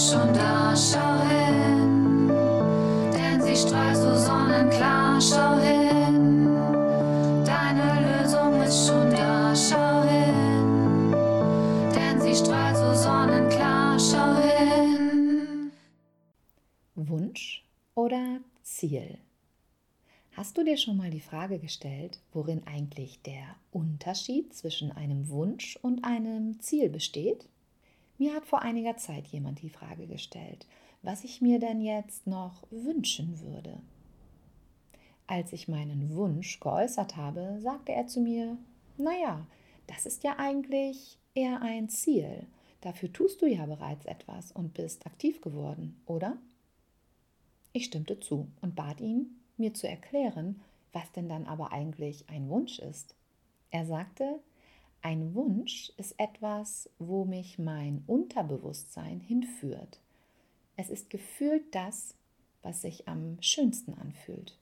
ist da, schau hin, denn sie strahlt so sonnenklar, schau hin, deine Lösung ist schon da, schau hin, denn sie strahlt so sonnenklar, schau hin. Wunsch oder Ziel? Hast du dir schon mal die Frage gestellt, worin eigentlich der Unterschied zwischen einem Wunsch und einem Ziel besteht? Mir hat vor einiger Zeit jemand die Frage gestellt, was ich mir denn jetzt noch wünschen würde. Als ich meinen Wunsch geäußert habe, sagte er zu mir, naja, das ist ja eigentlich eher ein Ziel. Dafür tust du ja bereits etwas und bist aktiv geworden, oder? Ich stimmte zu und bat ihn, mir zu erklären, was denn dann aber eigentlich ein Wunsch ist. Er sagte, ein Wunsch ist etwas, wo mich mein Unterbewusstsein hinführt. Es ist gefühlt das, was sich am schönsten anfühlt.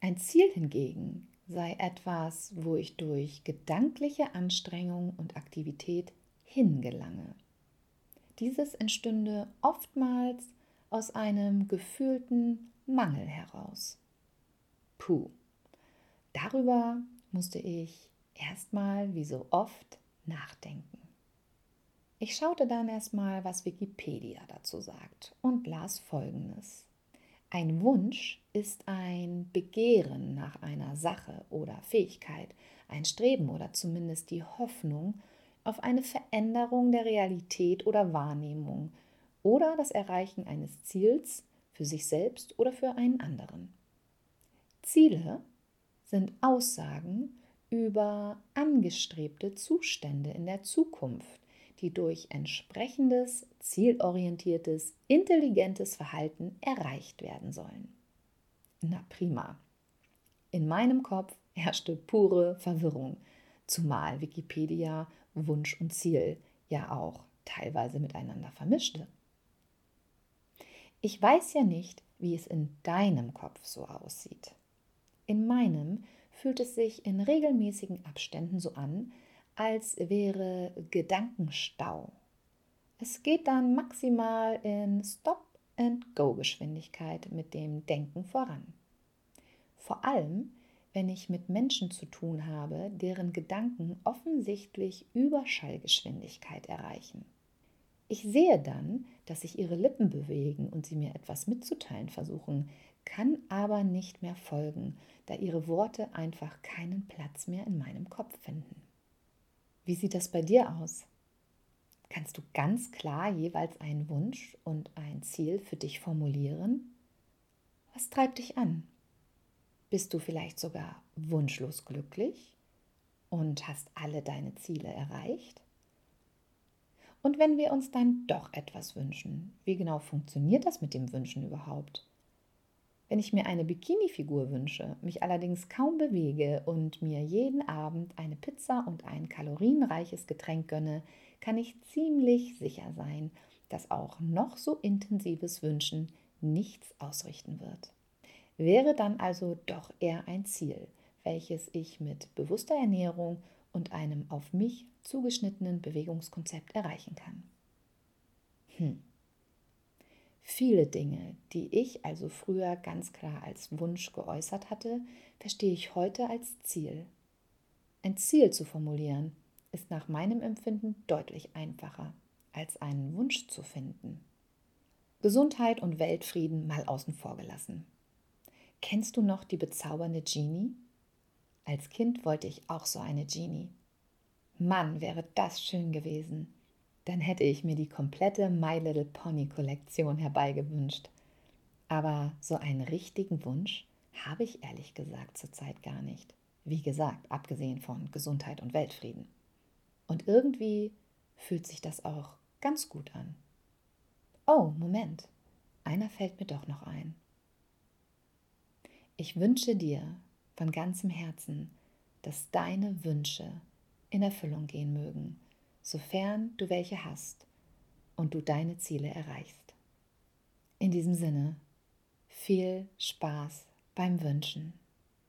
Ein Ziel hingegen sei etwas, wo ich durch gedankliche Anstrengung und Aktivität hingelange. Dieses entstünde oftmals aus einem gefühlten Mangel heraus. Puh, darüber musste ich erstmal, wie so oft, nachdenken. Ich schaute dann erstmal, was Wikipedia dazu sagt und las Folgendes. Ein Wunsch ist ein Begehren nach einer Sache oder Fähigkeit, ein Streben oder zumindest die Hoffnung auf eine Veränderung der Realität oder Wahrnehmung oder das Erreichen eines Ziels für sich selbst oder für einen anderen. Ziele sind Aussagen über angestrebte Zustände in der Zukunft, die durch entsprechendes, zielorientiertes, intelligentes Verhalten erreicht werden sollen. Na prima. In meinem Kopf herrschte pure Verwirrung, zumal Wikipedia Wunsch und Ziel ja auch teilweise miteinander vermischte. Ich weiß ja nicht, wie es in deinem Kopf so aussieht. In meinem fühlt es sich in regelmäßigen Abständen so an, als wäre Gedankenstau. Es geht dann maximal in Stop-and-Go-Geschwindigkeit mit dem Denken voran. Vor allem, wenn ich mit Menschen zu tun habe, deren Gedanken offensichtlich Überschallgeschwindigkeit erreichen. Ich sehe dann, dass sich ihre Lippen bewegen und sie mir etwas mitzuteilen versuchen, kann aber nicht mehr folgen, da ihre Worte einfach keinen Platz mehr in meinem Kopf finden. Wie sieht das bei dir aus? Kannst du ganz klar jeweils einen Wunsch und ein Ziel für dich formulieren? Was treibt dich an? Bist du vielleicht sogar wunschlos glücklich und hast alle deine Ziele erreicht? Und wenn wir uns dann doch etwas wünschen, wie genau funktioniert das mit dem Wünschen überhaupt? Wenn ich mir eine Bikini-Figur wünsche, mich allerdings kaum bewege und mir jeden Abend eine Pizza und ein kalorienreiches Getränk gönne, kann ich ziemlich sicher sein, dass auch noch so intensives Wünschen nichts ausrichten wird. Wäre dann also doch eher ein Ziel, welches ich mit bewusster Ernährung und einem auf mich zugeschnittenen Bewegungskonzept erreichen kann. Hm. Viele Dinge, die ich also früher ganz klar als Wunsch geäußert hatte, verstehe ich heute als Ziel. Ein Ziel zu formulieren ist nach meinem Empfinden deutlich einfacher, als einen Wunsch zu finden. Gesundheit und Weltfrieden mal außen vor gelassen. Kennst du noch die bezaubernde Genie? Als Kind wollte ich auch so eine Genie. Mann, wäre das schön gewesen. Dann hätte ich mir die komplette My Little Pony Kollektion herbeigewünscht. Aber so einen richtigen Wunsch habe ich ehrlich gesagt zurzeit gar nicht. Wie gesagt, abgesehen von Gesundheit und Weltfrieden. Und irgendwie fühlt sich das auch ganz gut an. Oh, Moment. Einer fällt mir doch noch ein. Ich wünsche dir, von ganzem Herzen, dass deine Wünsche in Erfüllung gehen mögen, sofern du welche hast und du deine Ziele erreichst. In diesem Sinne, viel Spaß beim Wünschen.